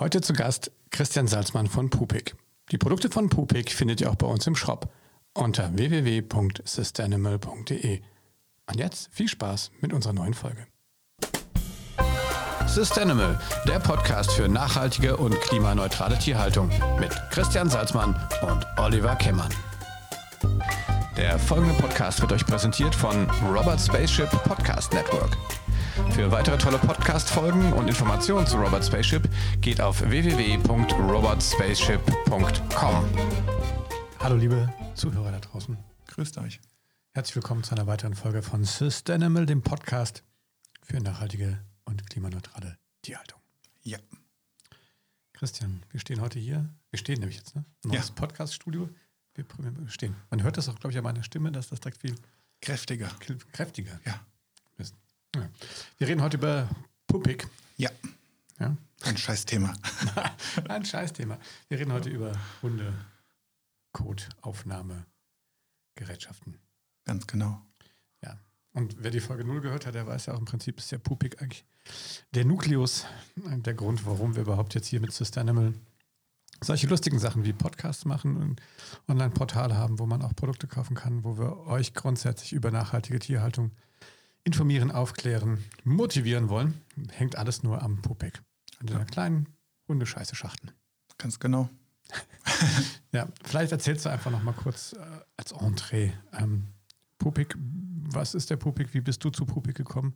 Heute zu Gast Christian Salzmann von Pupik. Die Produkte von Pupik findet ihr auch bei uns im Shop unter www.sustainable.de. Und jetzt viel Spaß mit unserer neuen Folge. Sustainable, der Podcast für nachhaltige und klimaneutrale Tierhaltung mit Christian Salzmann und Oliver Kemmern. Der folgende Podcast wird euch präsentiert von Robert Spaceship Podcast Network. Für weitere tolle Podcast-Folgen und Informationen zu Robert Spaceship geht auf www.robotspaceship.com. Hallo liebe Zuhörer da draußen. Grüßt euch. Herzlich willkommen zu einer weiteren Folge von Sustainable, dem Podcast für nachhaltige und klimaneutrale Tierhaltung. Ja. Christian, wir stehen heute hier. Wir stehen nämlich jetzt, ne? Neues ja. Podcast-Studio. Wir stehen. Man hört das auch, glaube ich, an meiner Stimme, dass das direkt viel kräftiger. Kräftiger. Ja. Ja. Wir reden heute über Puppig. Ja. ja. Ein Scheißthema. Ein Scheißthema. Wir reden heute über Hunde, Codeaufnahme, Gerätschaften. Ganz genau. Ja. Und wer die Folge 0 gehört hat, der weiß ja auch im Prinzip, ist ja Pupik eigentlich der Nukleus, der Grund, warum wir überhaupt jetzt hier mit Sustainable solche lustigen Sachen wie Podcasts machen und Online-Portale haben, wo man auch Produkte kaufen kann, wo wir euch grundsätzlich über nachhaltige Tierhaltung informieren, aufklären, motivieren wollen, hängt alles nur am Pupek. An dieser kleinen Hundescheiße-Schachtel. Ganz genau. ja, vielleicht erzählst du einfach noch mal kurz äh, als Entree. Ähm, Pupik, was ist der Pupik? Wie bist du zu Pupik gekommen?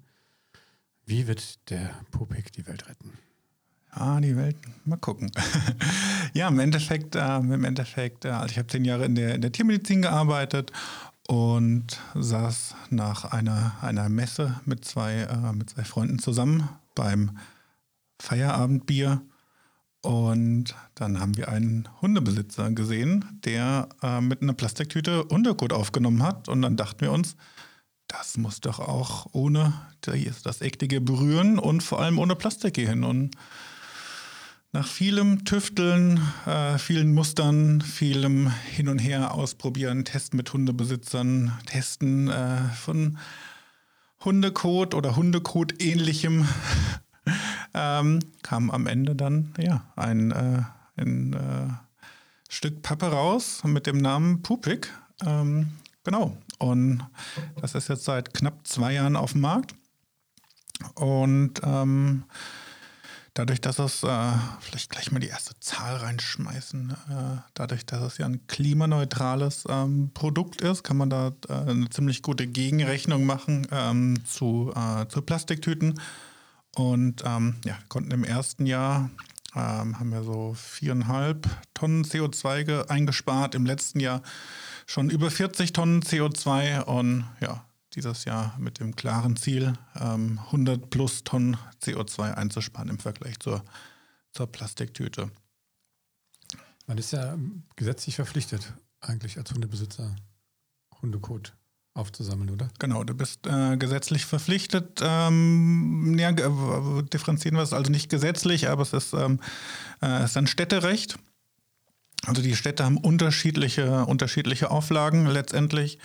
Wie wird der Pupik die Welt retten? Ah, die Welt, mal gucken. ja, im Endeffekt, äh, im Endeffekt, äh, also ich habe zehn Jahre in der, in der Tiermedizin gearbeitet und saß nach einer, einer Messe mit zwei, äh, mit zwei Freunden zusammen beim Feierabendbier. Und dann haben wir einen Hundebesitzer gesehen, der äh, mit einer Plastiktüte Hundekot aufgenommen hat. Und dann dachten wir uns, das muss doch auch ohne das eklige Berühren und vor allem ohne Plastik gehen. Und nach vielem Tüfteln, äh, vielen Mustern, vielem Hin und Her ausprobieren, Testen mit Hundebesitzern, Testen äh, von Hundekot oder Hundekot ähnlichem, ähm, kam am Ende dann ja ein, äh, ein äh, Stück Pappe raus mit dem Namen Pupik. Ähm, genau. Und das ist jetzt seit knapp zwei Jahren auf dem Markt. Und ähm, Dadurch, dass es, äh, vielleicht gleich mal die erste Zahl reinschmeißen, äh, dadurch, dass es ja ein klimaneutrales ähm, Produkt ist, kann man da äh, eine ziemlich gute Gegenrechnung machen ähm, zu, äh, zu Plastiktüten. Und ähm, ja, konnten im ersten Jahr, ähm, haben wir so viereinhalb Tonnen CO2 eingespart, im letzten Jahr schon über 40 Tonnen CO2 und ja, dieses Jahr mit dem klaren Ziel, 100 ähm, plus Tonnen CO2 einzusparen im Vergleich zur, zur Plastiktüte. Man ist ja gesetzlich verpflichtet, eigentlich als Hundebesitzer Hundekot aufzusammeln, oder? Genau, du bist äh, gesetzlich verpflichtet. Ähm, ja, differenzieren wir es also nicht gesetzlich, aber es ist, ähm, äh, ist ein Städterecht. Also die Städte haben unterschiedliche, unterschiedliche Auflagen letztendlich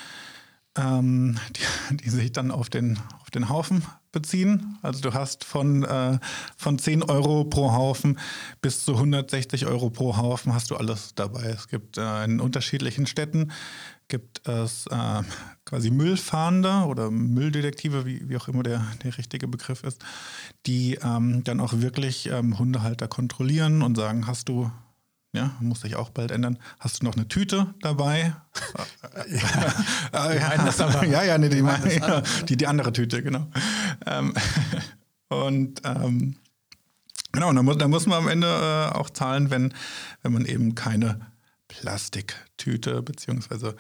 ähm, die, die, sich dann auf den, auf den Haufen beziehen. Also du hast von, äh, von 10 Euro pro Haufen bis zu 160 Euro pro Haufen hast du alles dabei. Es gibt äh, in unterschiedlichen Städten gibt es äh, quasi Müllfahnder oder Mülldetektive, wie, wie auch immer der, der richtige Begriff ist, die ähm, dann auch wirklich ähm, Hundehalter kontrollieren und sagen, hast du ja, muss sich auch bald ändern. Hast du noch eine Tüte dabei? ja, ja, ja, ja, nee, die, ja, die, die andere Tüte, genau. Ähm, und ähm, genau, da muss, da muss man am Ende äh, auch zahlen, wenn, wenn man eben keine Plastiktüte beziehungsweise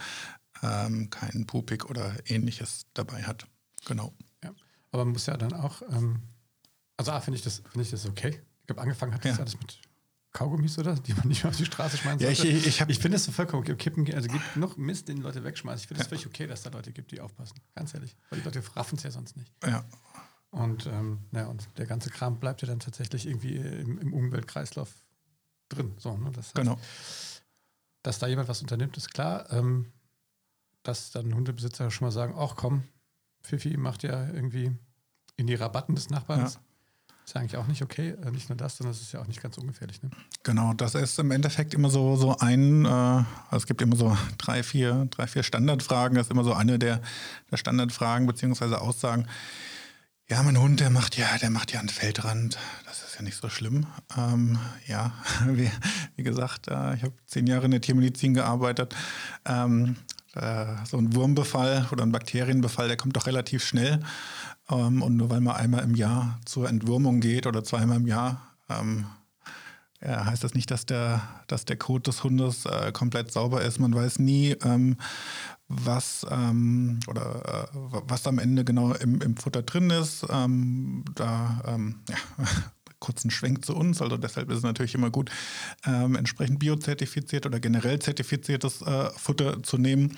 ähm, keinen Pupik oder ähnliches dabei hat. Genau. Ja, aber man muss ja dann auch, ähm, also A, finde ich, das, find ich das okay. Ich habe angefangen hat das ja. alles mit Kaugummis oder? Die man nicht mehr auf die Straße schmeißen ja, sollte. Ich, ich, ich finde es so vollkommen okay. Kippen, also gibt noch Mist, den Leute wegschmeißen. Ich finde es ja. völlig okay, dass da Leute gibt, die aufpassen. Ganz ehrlich. Weil die Leute raffen es ja sonst nicht. Ja. Und, ähm, ja, und der ganze Kram bleibt ja dann tatsächlich irgendwie im, im Umweltkreislauf drin. So, ne? das heißt, genau. Dass da jemand was unternimmt, ist klar. Ähm, dass dann Hundebesitzer schon mal sagen, ach komm, Fifi macht ja irgendwie in die Rabatten des Nachbarns. Ja. Ist ja eigentlich auch nicht okay. Äh, nicht nur das, sondern es ist ja auch nicht ganz ungefährlich. Ne? Genau, das ist im Endeffekt immer so, so ein, äh, also es gibt immer so drei, vier, drei, vier Standardfragen. Das ist immer so eine der, der Standardfragen beziehungsweise Aussagen. Ja, mein Hund, der macht ja, der macht ja einen Feldrand. Das ist ja nicht so schlimm. Ähm, ja, wie, wie gesagt, äh, ich habe zehn Jahre in der Tiermedizin gearbeitet. Ähm, äh, so ein Wurmbefall oder ein Bakterienbefall, der kommt doch relativ schnell. Ähm, und nur weil man einmal im Jahr zur Entwurmung geht oder zweimal im Jahr, ähm, ja, heißt das nicht, dass der, dass der Kot des Hundes äh, komplett sauber ist. Man weiß nie, ähm, was ähm, oder äh, was am Ende genau im, im Futter drin ist. Ähm, da ähm, ja, kurzen Schwenk zu uns. Also deshalb ist es natürlich immer gut, ähm, entsprechend biozertifiziert oder generell zertifiziertes äh, Futter zu nehmen.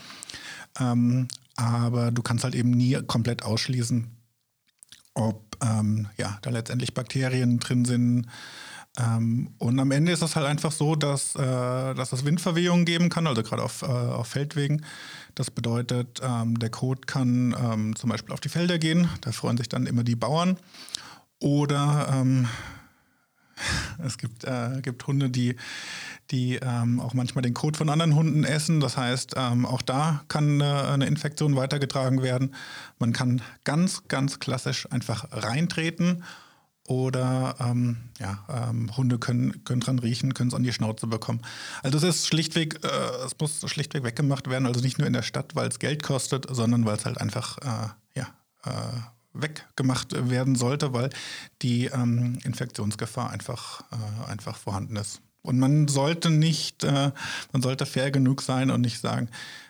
Ähm, aber du kannst halt eben nie komplett ausschließen, ob ähm, ja, da letztendlich Bakterien drin sind. Ähm, und am Ende ist es halt einfach so, dass, äh, dass es Windverwehungen geben kann, also gerade auf, äh, auf Feldwegen. Das bedeutet, ähm, der Kot kann ähm, zum Beispiel auf die Felder gehen, da freuen sich dann immer die Bauern. Oder ähm, es gibt, äh, gibt Hunde, die, die ähm, auch manchmal den Kot von anderen Hunden essen. Das heißt, ähm, auch da kann eine, eine, Infektion weitergetragen werden. Man kann ganz, ganz klassisch einfach reintreten oder ähm, ja, ähm, Hunde können, können dran riechen, können es an die Schnauze bekommen. Also es ist schlichtweg, äh, es muss schlichtweg weggemacht werden, also nicht nur in der Stadt, weil es Geld kostet, sondern weil es halt einfach äh, ja, äh, weggemacht werden sollte, weil die ähm, Infektionsgefahr einfach, äh, einfach vorhanden ist. Und man sollte nicht, äh, man sollte fair genug sein und nicht sagen,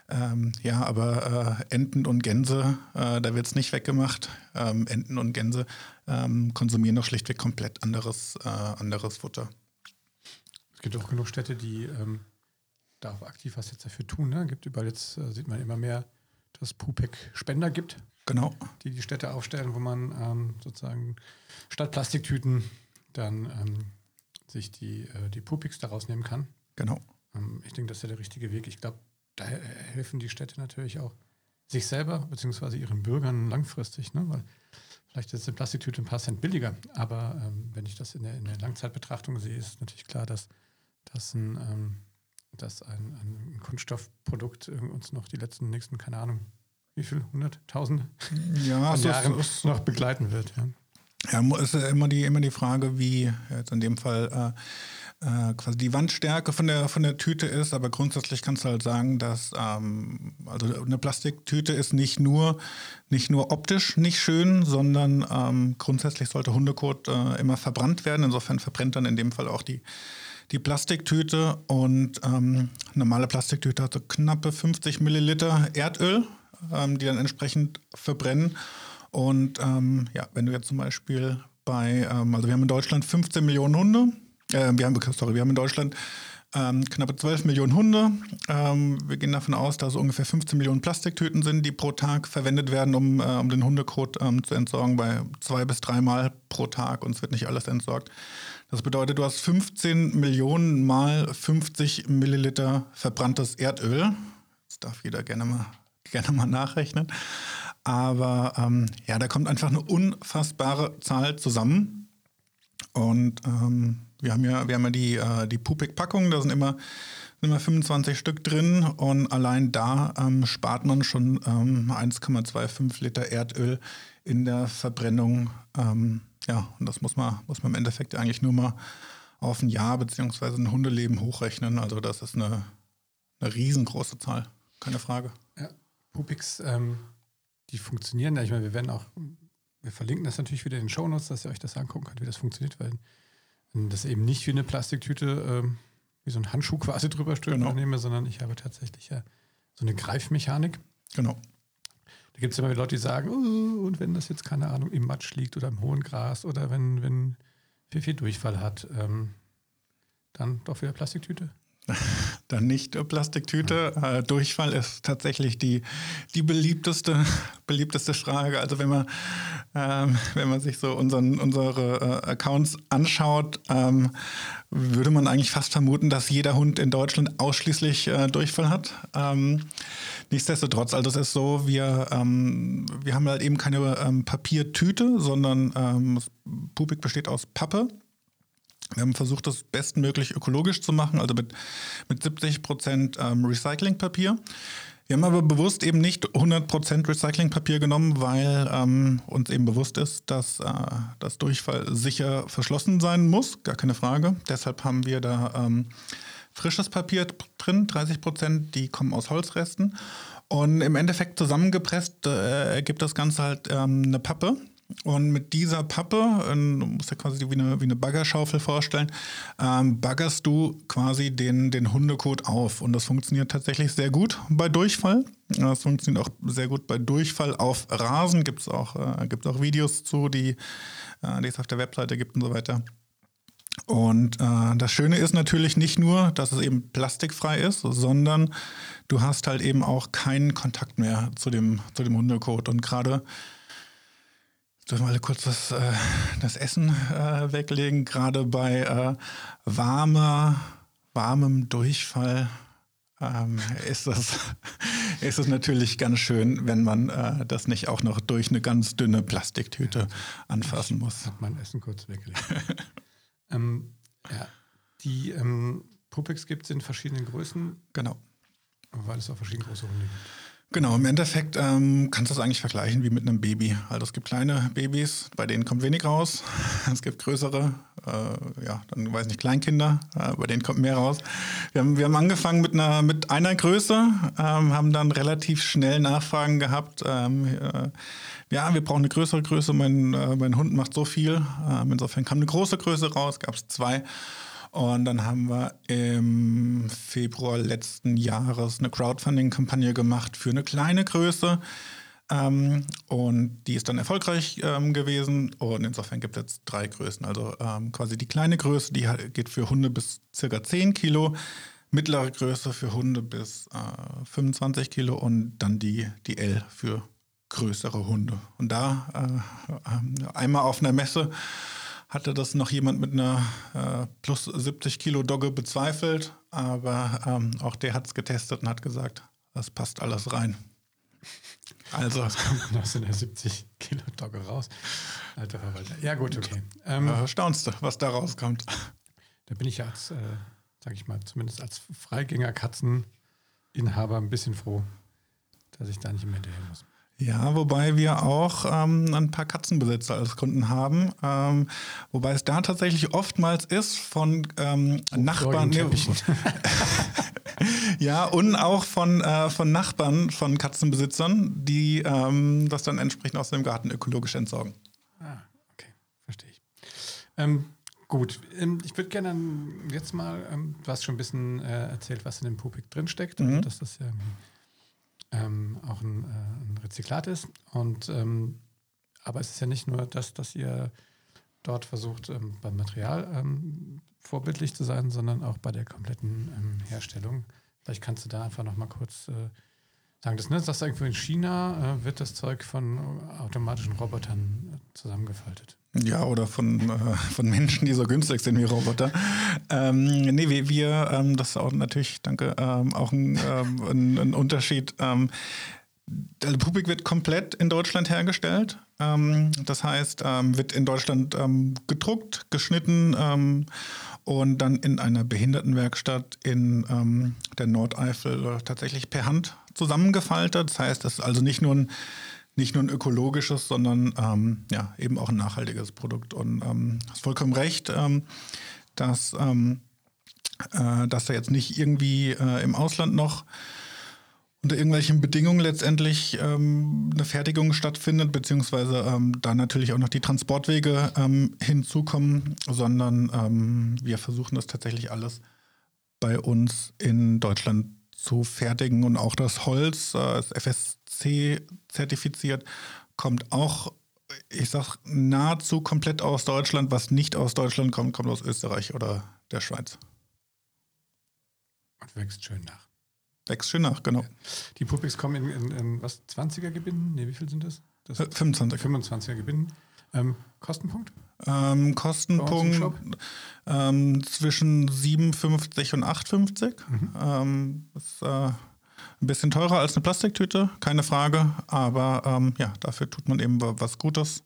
ähm, ja, aber äh, Enten und Gänse, äh, da wird es nicht weggemacht. Ähm, Enten und Gänse ähm, konsumieren doch schlichtweg komplett anderes, äh, anderes Futter. Es gibt auch genug Städte, die ähm, da auch aktiv was jetzt dafür tun. Ne? Gibt überall jetzt, äh, sieht man immer mehr, dass Pupek Spender gibt. Genau. Die die Städte aufstellen, wo man ähm, sozusagen statt Plastiktüten dann ähm, sich die, äh, die Pupiks daraus nehmen kann. Genau. Ähm, ich denke, das ist ja der richtige Weg. Ich glaube, da helfen die Städte natürlich auch sich selber bzw. ihren Bürgern langfristig, ne? weil vielleicht ist eine Plastiktüte ein paar Cent billiger, aber ähm, wenn ich das in der, in der, Langzeitbetrachtung sehe, ist natürlich klar, dass, dass, ein, ähm, dass ein, ein, Kunststoffprodukt uns noch die letzten nächsten, keine Ahnung, wie viel, hunderttausend ja, so Jahren ist, noch begleiten wird. Ja. Ja, ist immer die, immer die Frage, wie jetzt in dem Fall äh, äh, quasi die Wandstärke von der, von der Tüte ist, aber grundsätzlich kannst du halt sagen, dass ähm, also eine Plastiktüte ist nicht nur, nicht nur optisch nicht schön, sondern ähm, grundsätzlich sollte Hundekot äh, immer verbrannt werden. Insofern verbrennt dann in dem Fall auch die, die Plastiktüte und ähm, normale Plastiktüte hat so knappe 50 Milliliter Erdöl, ähm, die dann entsprechend verbrennen. Und ähm, ja, wenn du jetzt zum Beispiel bei, ähm, also wir haben in Deutschland 15 Millionen Hunde, äh, wir haben, sorry, wir haben in Deutschland ähm, knappe 12 Millionen Hunde. Ähm, wir gehen davon aus, dass es ungefähr 15 Millionen Plastiktüten sind, die pro Tag verwendet werden, um, äh, um den Hundekot ähm, zu entsorgen, bei zwei bis dreimal pro Tag und es wird nicht alles entsorgt. Das bedeutet, du hast 15 Millionen mal 50 Milliliter verbranntes Erdöl. Das darf jeder gerne mal, gerne mal nachrechnen. Aber ähm, ja, da kommt einfach eine unfassbare Zahl zusammen. Und ähm, wir haben ja, wir haben ja die, äh, die Pupik-Packung, da sind immer, sind immer 25 Stück drin und allein da ähm, spart man schon 1,25 ähm, Liter Erdöl in der Verbrennung. Ähm, ja, und das muss man, muss man im Endeffekt eigentlich nur mal auf ein Jahr bzw. ein Hundeleben hochrechnen. Also das ist eine, eine riesengroße Zahl, keine Frage. Ja, Pupix ähm, die funktionieren. Ich meine, wir werden auch, wir verlinken das natürlich wieder in den Shownotes, dass ihr euch das angucken könnt, wie das funktioniert, weil das eben nicht wie eine Plastiktüte, äh, wie so ein Handschuh quasi drüber stülpen genau. nehme, sondern ich habe tatsächlich ja so eine Greifmechanik. Genau. Da gibt es immer wieder Leute, die sagen, oh, und wenn das jetzt, keine Ahnung, im Matsch liegt oder im hohen Gras oder wenn, wenn viel, viel Durchfall hat, ähm, dann doch wieder Plastiktüte. dann nicht Plastiktüte. Äh, Durchfall ist tatsächlich die, die beliebteste, beliebteste Frage. Also wenn man, ähm, wenn man sich so unseren, unsere äh, Accounts anschaut, ähm, würde man eigentlich fast vermuten, dass jeder Hund in Deutschland ausschließlich äh, Durchfall hat. Ähm, nichtsdestotrotz, also es ist so, wir, ähm, wir haben halt eben keine ähm, Papiertüte, sondern ähm, Pupik besteht aus Pappe. Wir haben versucht, das bestmöglich ökologisch zu machen, also mit, mit 70 Prozent ähm, Recyclingpapier. Wir haben aber bewusst eben nicht 100% Recyclingpapier genommen, weil ähm, uns eben bewusst ist, dass äh, das Durchfall sicher verschlossen sein muss, gar keine Frage. Deshalb haben wir da ähm, frisches Papier drin, 30%, die kommen aus Holzresten. Und im Endeffekt zusammengepresst äh, ergibt das Ganze halt ähm, eine Pappe. Und mit dieser Pappe, ähm, du musst dir quasi wie eine, wie eine Baggerschaufel vorstellen, ähm, baggerst du quasi den, den Hundekot auf. Und das funktioniert tatsächlich sehr gut bei Durchfall. Das funktioniert auch sehr gut bei Durchfall auf Rasen. Gibt es auch, äh, auch Videos zu, die, äh, die es auf der Webseite gibt und so weiter. Und äh, das Schöne ist natürlich nicht nur, dass es eben plastikfrei ist, sondern du hast halt eben auch keinen Kontakt mehr zu dem, zu dem Hundekot. Und gerade Dürfen wir alle kurz das, äh, das Essen äh, weglegen? Gerade bei äh, warmer, warmem Durchfall ähm, ist, das, ist es natürlich ganz schön, wenn man äh, das nicht auch noch durch eine ganz dünne Plastiktüte anfassen muss. Ich habe mein Essen kurz weggelegt. ähm, ja, die ähm, Pupex gibt es in verschiedenen Größen. Genau. Weil es auch verschiedene große Hunde gibt. Genau, im Endeffekt ähm, kannst du es eigentlich vergleichen wie mit einem Baby. Also es gibt kleine Babys, bei denen kommt wenig raus. Es gibt größere, äh, ja, dann weiß nicht, Kleinkinder, äh, bei denen kommt mehr raus. Wir haben, wir haben angefangen mit einer, mit einer Größe, ähm, haben dann relativ schnell Nachfragen gehabt. Ähm, äh, ja, wir brauchen eine größere Größe, mein, äh, mein Hund macht so viel. Ähm, insofern kam eine große Größe raus, gab es zwei. Und dann haben wir im Februar letzten Jahres eine Crowdfunding-Kampagne gemacht für eine kleine Größe. Ähm, und die ist dann erfolgreich ähm, gewesen. Und insofern gibt es jetzt drei Größen. Also ähm, quasi die kleine Größe, die geht für Hunde bis circa 10 Kilo. Mittlere Größe für Hunde bis äh, 25 Kilo und dann die, die L für größere Hunde. Und da äh, einmal auf einer Messe hatte das noch jemand mit einer äh, plus 70 Kilo Dogge bezweifelt, aber ähm, auch der hat es getestet und hat gesagt, das passt alles rein. Also. Was kommt aus einer 70 Kilo Dogge raus? Alter Verwalter. Ja, gut, okay. Ähm, äh, staunst du, was da rauskommt? Da bin ich ja als, äh, sag ich mal, zumindest als Freigänger-Katzeninhaber ein bisschen froh, dass ich da nicht mehr hinterher muss. Ja, wobei wir auch ähm, ein paar Katzenbesitzer als Kunden haben. Ähm, wobei es da tatsächlich oftmals ist von ähm, oh, Nachbarn. ja, und auch von, äh, von Nachbarn von Katzenbesitzern, die ähm, das dann entsprechend aus dem Garten ökologisch entsorgen. Ah, okay, verstehe ich. Ähm, gut, ähm, ich würde gerne jetzt mal, du hast schon ein bisschen äh, erzählt, was in dem Pupik drinsteckt, mhm. dass das ja ähm, auch ein, äh, ein, Rezyklat ist. Und, ähm, aber es ist ja nicht nur das, dass ihr dort versucht, ähm, beim Material ähm, vorbildlich zu sein, sondern auch bei der kompletten ähm, Herstellung. Vielleicht kannst du da einfach noch mal kurz äh, sagen, das, ne, das irgendwo in China äh, wird das Zeug von automatischen Robotern äh, zusammengefaltet. Ja, oder von, äh, von Menschen, die so günstig sind wie Roboter. Ähm, nee, wir, wir ähm, das ist auch natürlich, danke, ähm, auch ein, ähm, ein, ein Unterschied. Ähm, der Publik wird komplett in Deutschland hergestellt. Ähm, das heißt, wird in Deutschland gedruckt, geschnitten und dann in einer Behindertenwerkstatt in der Nordeifel tatsächlich per Hand zusammengefaltet. Das heißt, es ist also nicht nur ein nicht nur ein ökologisches, sondern ähm, ja, eben auch ein nachhaltiges Produkt. Und ähm, hast vollkommen recht, ähm, dass, ähm, äh, dass da jetzt nicht irgendwie äh, im Ausland noch unter irgendwelchen Bedingungen letztendlich ähm, eine Fertigung stattfindet, beziehungsweise ähm, da natürlich auch noch die Transportwege ähm, hinzukommen, sondern ähm, wir versuchen das tatsächlich alles bei uns in Deutschland zu fertigen und auch das Holz, äh, das FSC zertifiziert, kommt auch, ich sag, nahezu komplett aus Deutschland. Was nicht aus Deutschland kommt, kommt aus Österreich oder der Schweiz. und wächst schön nach. Wächst schön nach, genau. Die Pupix kommen in, in, in was, 20er Gebinden? Ne, wie viel sind das? das 25. 25er Gebinden. Ähm, Kostenpunkt? Ähm, Kostenpunkt ähm, zwischen 57 und 8,50. Mhm. Ähm, ist äh, ein bisschen teurer als eine Plastiktüte, keine Frage. Aber ähm, ja, dafür tut man eben was Gutes.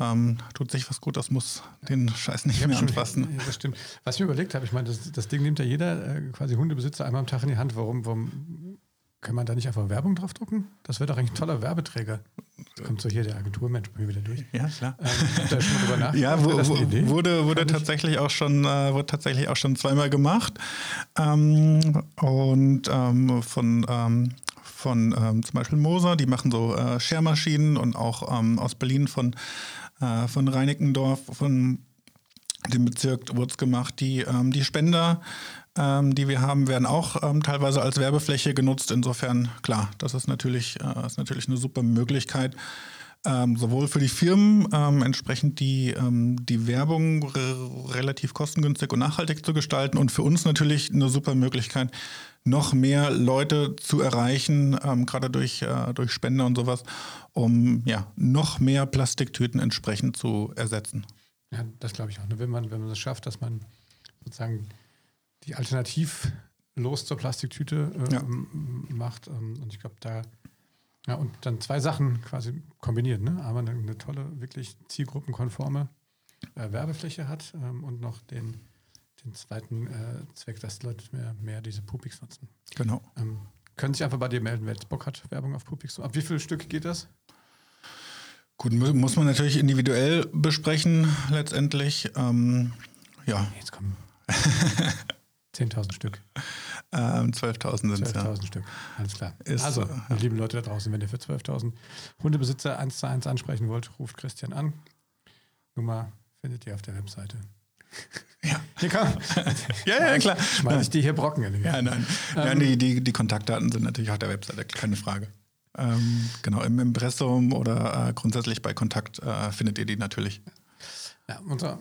Ähm, tut sich was Gutes, muss den Scheiß nicht mehr anfassen. Ja, das stimmt. Was ich mir überlegt habe, ich meine, das, das Ding nimmt ja jeder äh, quasi Hundebesitzer einmal am Tag in die Hand. Warum, warum kann man da nicht einfach Werbung drauf drucken? Das wäre doch eigentlich ein toller Werbeträger. Jetzt kommt so hier der Agenturmensch bei mir wieder durch. Ja, klar. Ähm, da schon drüber nach. Ja, wo, wo, wurde, wurde tatsächlich auch schon, äh, wurde tatsächlich auch schon zweimal gemacht. Ähm, und ähm, von, ähm, von ähm, zum Beispiel Moser, die machen so äh, Schermaschinen und auch ähm, aus Berlin von, äh, von Reinickendorf, von dem Bezirk wurde es gemacht, die, die Spender ähm, die wir haben, werden auch ähm, teilweise als Werbefläche genutzt. Insofern, klar, das ist natürlich, äh, ist natürlich eine super Möglichkeit. Ähm, sowohl für die Firmen ähm, entsprechend die, ähm, die Werbung relativ kostengünstig und nachhaltig zu gestalten und für uns natürlich eine super Möglichkeit, noch mehr Leute zu erreichen, ähm, gerade durch, äh, durch Spender und sowas, um ja, noch mehr Plastiktüten entsprechend zu ersetzen. Ja, das glaube ich auch. Ne? Wenn man, wenn man es schafft, dass man sozusagen die alternativlos zur Plastiktüte äh, ja. macht. Ähm, und ich glaube, da, ja, und dann zwei Sachen quasi kombiniert. Ne? Aber eine, eine tolle, wirklich zielgruppenkonforme äh, Werbefläche hat ähm, und noch den, den zweiten äh, Zweck, dass Leute mehr, mehr diese Pupix nutzen. Genau. Ähm, können sich einfach bei dir melden, wer jetzt Bock hat, Werbung auf Pupix. Ab wie viele Stück geht das? Gut, muss man natürlich individuell besprechen, letztendlich. Ähm, ja. Jetzt kommen. 10.000 Stück. Ähm, 12.000 sind es. 12.000 ja. Stück, alles klar. Ist, also, ja. liebe Leute da draußen, wenn ihr für 12.000 Hundebesitzer 1 zu 1 ansprechen wollt, ruft Christian an. Nummer findet ihr auf der Webseite. Ja. Hier komm. ja, ja, klar. Schmeiß ich die hier Brocken in Ja, nein. Ähm, ja, die, die, die Kontaktdaten sind natürlich auf der Webseite, keine Frage. Ähm, genau, im Impressum oder äh, grundsätzlich bei Kontakt äh, findet ihr die natürlich. Ja, unser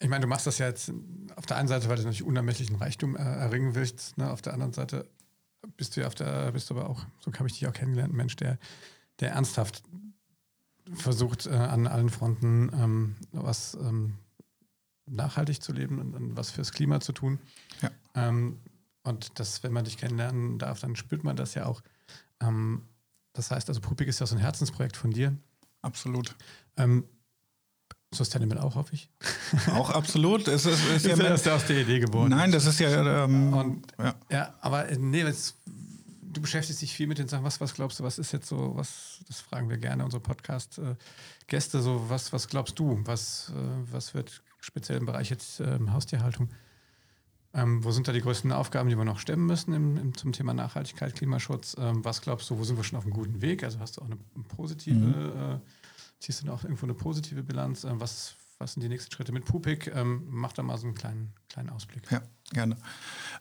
ich meine, du machst das ja jetzt auf der einen Seite, weil du natürlich unermesslichen Reichtum äh, erringen willst. Ne? Auf der anderen Seite bist du ja auf der, bist du aber auch, so habe ich dich auch kennengelernt, ein Mensch, der, der ernsthaft versucht, äh, an allen Fronten ähm, was ähm, nachhaltig zu leben und, und, was fürs Klima zu tun. Ja. Ähm, und das, wenn man dich kennenlernen darf, dann spürt man das ja auch. Ähm, das heißt, also Pupik ist ja so ein Herzensprojekt von dir. Absolut. Ähm, Sustainable auch, hoffe ich. Auch absolut. Es ist, ist ja ist aus der Idee geboren. Nein, das ist ja. Ähm, und, ja. ja. aber äh, nee, jetzt, du beschäftigst dich viel mit den Sachen. Was, was glaubst du, was ist jetzt so, was, das fragen wir gerne unsere Podcast-Gäste, äh, so, was, was glaubst du? Was, äh, was wird speziell im Bereich jetzt ähm, Haustierhaltung? Ähm, wo sind da die größten Aufgaben, die wir noch stemmen müssen im, im, zum Thema Nachhaltigkeit, Klimaschutz? Ähm, was glaubst du, wo sind wir schon auf einem guten Weg? Also hast du auch eine positive mhm. äh, ziehst du da auch irgendwo eine positive Bilanz? Ähm, was, was sind die nächsten Schritte mit Pupik? Ähm, mach da mal so einen kleinen, kleinen Ausblick. Ja, gerne.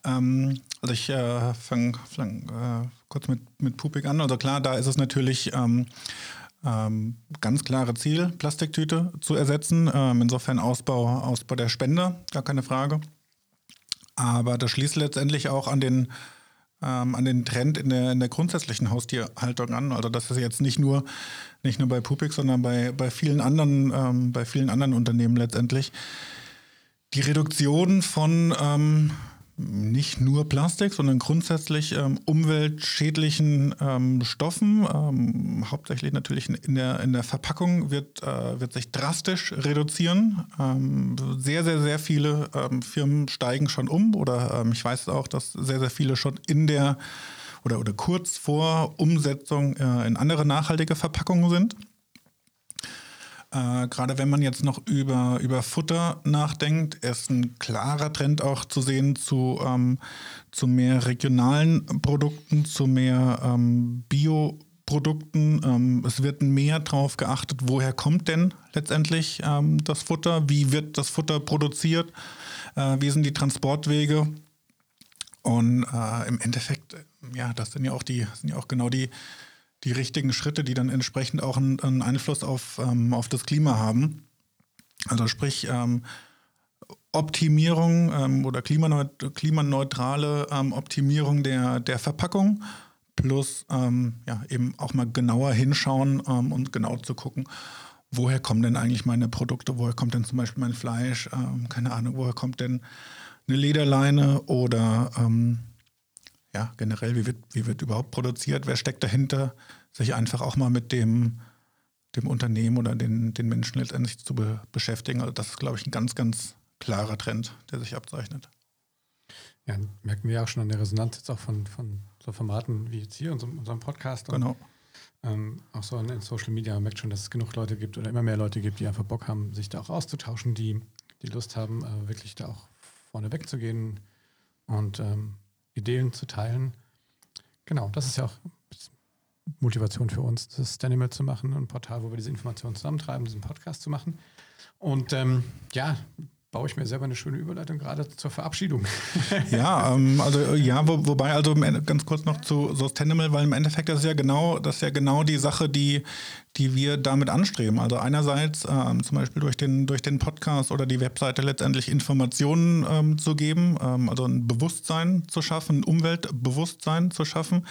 Ähm, also ich äh, fange fang, äh, kurz mit, mit Pupik an. Also klar, da ist es natürlich ähm, ähm, ganz klare Ziel, Plastiktüte zu ersetzen. Ähm, insofern Ausbau, Ausbau der Spender, gar keine Frage. Aber das schließt letztendlich auch an den ähm, an den Trend in der, in der grundsätzlichen Haustierhaltung an. Also das ist jetzt nicht nur, nicht nur bei Pupik, sondern bei, bei vielen anderen, ähm, bei vielen anderen Unternehmen letztendlich. Die Reduktion von ähm, nicht nur Plastik, sondern grundsätzlich ähm, umweltschädlichen ähm, Stoffen. Ähm, hauptsächlich natürlich in der, in der Verpackung wird, äh, wird sich drastisch reduzieren. Ähm, sehr, sehr, sehr viele ähm, Firmen steigen schon um oder ähm, ich weiß auch, dass sehr, sehr viele schon in der oder, oder kurz vor Umsetzung äh, in andere nachhaltige Verpackungen sind. Äh, Gerade wenn man jetzt noch über, über Futter nachdenkt, ist ein klarer Trend auch zu sehen zu, ähm, zu mehr regionalen Produkten, zu mehr ähm, Bio-. Ähm, es wird mehr darauf geachtet, woher kommt denn letztendlich ähm, das Futter, wie wird das Futter produziert, äh, wie sind die Transportwege. Und äh, im Endeffekt, ja, das sind ja auch die, sind ja auch genau die, die richtigen Schritte, die dann entsprechend auch einen, einen Einfluss auf, ähm, auf das Klima haben. Also sprich, ähm, Optimierung ähm, oder klimaneut klimaneutrale ähm, Optimierung der, der Verpackung plus ähm, ja, eben auch mal genauer hinschauen ähm, und genau zu gucken, woher kommen denn eigentlich meine Produkte, woher kommt denn zum Beispiel mein Fleisch, keine Ahnung, woher kommt denn eine Lederleine oder ähm, ja, generell, wie wird, wie wird überhaupt produziert, wer steckt dahinter, sich einfach auch mal mit dem, dem Unternehmen oder den, den Menschen letztendlich zu be beschäftigen. Also das ist, glaube ich, ein ganz, ganz klarer Trend, der sich abzeichnet. Ja, merken wir auch schon an der Resonanz jetzt auch von, von so Formaten wie jetzt hier, unserem, unserem Podcast. Genau. ähm, auch so in, Social Media, man merkt schon, dass es genug Leute gibt oder immer mehr Leute gibt, die einfach Bock haben, sich da auch auszutauschen, die, die Lust haben, äh, wirklich da auch vorne wegzugehen und ähm, Ideen zu teilen. Genau, das ist ja auch Motivation für uns, das Stanimal zu machen, ein Portal, wo wir diese Informationen zusammentreiben, diesen Podcast zu machen. Und ähm, ja, baue ich mir selber eine schöne Überleitung gerade zur Verabschiedung. ja, ähm, also äh, ja, wo, wobei also ganz kurz noch zu Sustainable, weil im Endeffekt das ist ja genau, das ist ja genau die Sache, die, die wir damit anstreben. Also einerseits ähm, zum Beispiel durch den, durch den Podcast oder die Webseite letztendlich Informationen ähm, zu geben, ähm, also ein Bewusstsein zu schaffen, ein Umweltbewusstsein zu schaffen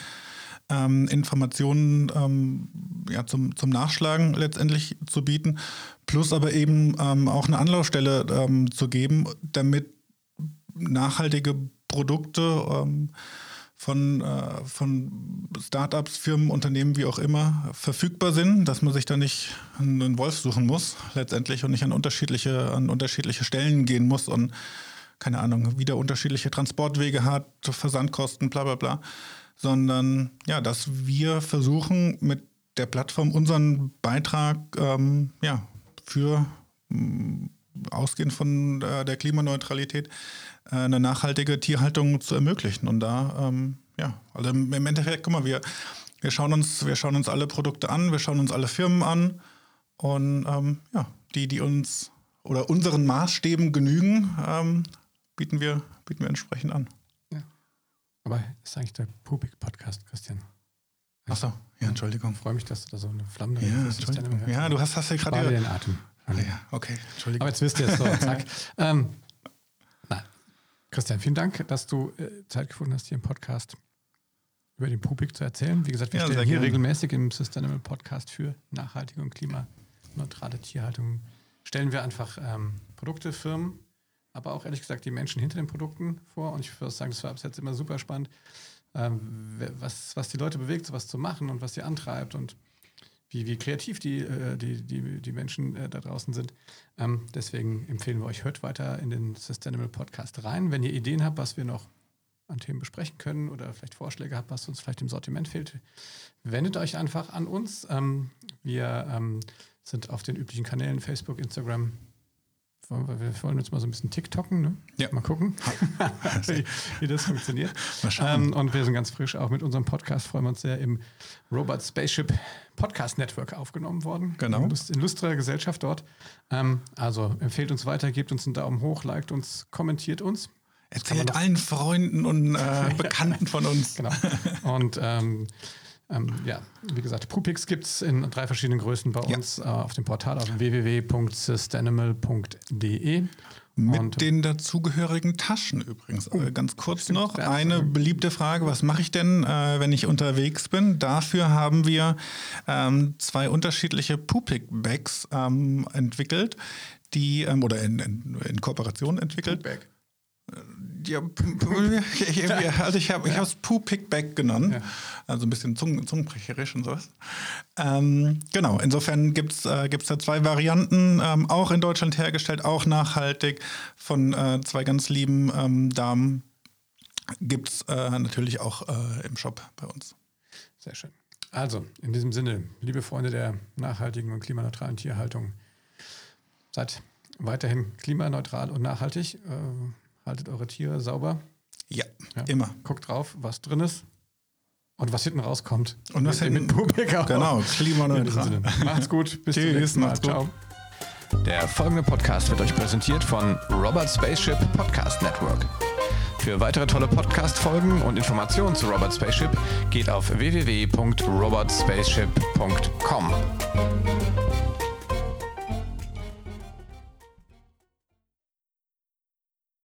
ähm, Informationen ähm, ja, zum, zum Nachschlagen letztendlich zu bieten, plus aber eben ähm, auch eine Anlaufstelle ähm, zu geben, damit nachhaltige Produkte ähm, von, äh, von Startups, Firmen, Unternehmen, wie auch immer, verfügbar sind, dass man sich da nicht einen Wolf suchen muss, letztendlich, und nicht an unterschiedliche, an unterschiedliche Stellen gehen muss und keine Ahnung, wieder unterschiedliche Transportwege hat, Versandkosten, bla bla bla sondern ja, dass wir versuchen, mit der Plattform unseren Beitrag ähm, ja, für äh, ausgehend von äh, der Klimaneutralität äh, eine nachhaltige Tierhaltung zu ermöglichen. Und da, ähm, ja, also im Endeffekt, guck mal, wir, wir, schauen uns, wir schauen uns alle Produkte an, wir schauen uns alle Firmen an und ähm, ja, die, die uns oder unseren Maßstäben genügen, ähm, bieten, wir, bieten wir entsprechend an. Aber ist eigentlich der Pupik-Podcast, Christian. Achso, ja, Entschuldigung. Ich freue mich, dass du da so eine Flamme ja, Entschuldigung. Ja, du hast, hast ja gerade. den Atem. Ah, ja, okay, Entschuldigung. Aber jetzt wisst ihr es so, zack. ähm, na, Christian, vielen Dank, dass du äh, Zeit gefunden hast, hier im Podcast über den Pupik zu erzählen. Wie gesagt, wir ja, stellen hier gerne. regelmäßig im Sustainable Podcast für nachhaltige und klimaneutrale Tierhaltung, stellen wir einfach ähm, Produkte, Firmen aber auch ehrlich gesagt die Menschen hinter den Produkten vor. Und ich würde sagen, das war bis jetzt immer super spannend, ähm, was, was die Leute bewegt, sowas zu machen und was sie antreibt und wie, wie kreativ die, äh, die, die, die Menschen äh, da draußen sind. Ähm, deswegen empfehlen wir euch, hört weiter in den Sustainable Podcast rein. Wenn ihr Ideen habt, was wir noch an Themen besprechen können oder vielleicht Vorschläge habt, was uns vielleicht im Sortiment fehlt, wendet euch einfach an uns. Ähm, wir sind auf den üblichen Kanälen Facebook, Instagram, wir wollen jetzt mal so ein bisschen TikToken, ne? Ja. Mal gucken, wie, wie, das funktioniert. Mal schauen. Ähm, und wir sind ganz frisch auch mit unserem Podcast, freuen wir uns sehr, im Robot Spaceship Podcast Network aufgenommen worden. Genau. In illustrer Gesellschaft dort. Ähm, also empfehlt uns weiter, gebt uns einen Daumen hoch, liked uns, kommentiert uns. Erzählt allen Freunden und äh, Bekannten von uns. Genau. Und ähm, ähm, ja, wie gesagt, Pupix gibt es in drei verschiedenen Größen bei uns ja. äh, auf dem Portal auf www.systanimal.de. Mit und den dazugehörigen Taschen übrigens. Oh, Ganz kurz stimmt, noch eine beliebte Frage: Was mache ich denn, äh, wenn ich unterwegs bin? Dafür haben wir ähm, zwei unterschiedliche Pupik-Bags ähm, entwickelt, die ähm, oder in, in, in, Kooperation entwickelt. Pupik. Ja, also ich habe ich es Poo Pickback genannt. Ja. Also ein bisschen zungen, zungenbrecherisch und sowas. Ähm, genau, insofern gibt es äh, gibt's da zwei Varianten, ähm, auch in Deutschland hergestellt, auch nachhaltig von äh, zwei ganz lieben ähm, Damen. Gibt es äh, natürlich auch äh, im Shop bei uns. Sehr schön. Also, in diesem Sinne, liebe Freunde der nachhaltigen und klimaneutralen Tierhaltung, seid weiterhin klimaneutral und nachhaltig. Haltet eure Tiere sauber. Ja, ja, immer. Guckt drauf, was drin ist und was hinten rauskommt. Und was hinten mit Publik auch. Genau, klimaneutral. Macht's gut. Bis zum nächsten Mal. Ciao. Der folgende Podcast wird euch präsentiert von Robert Spaceship Podcast Network. Für weitere tolle Podcast-Folgen und Informationen zu Robert Spaceship geht auf www.robotspaceship.com.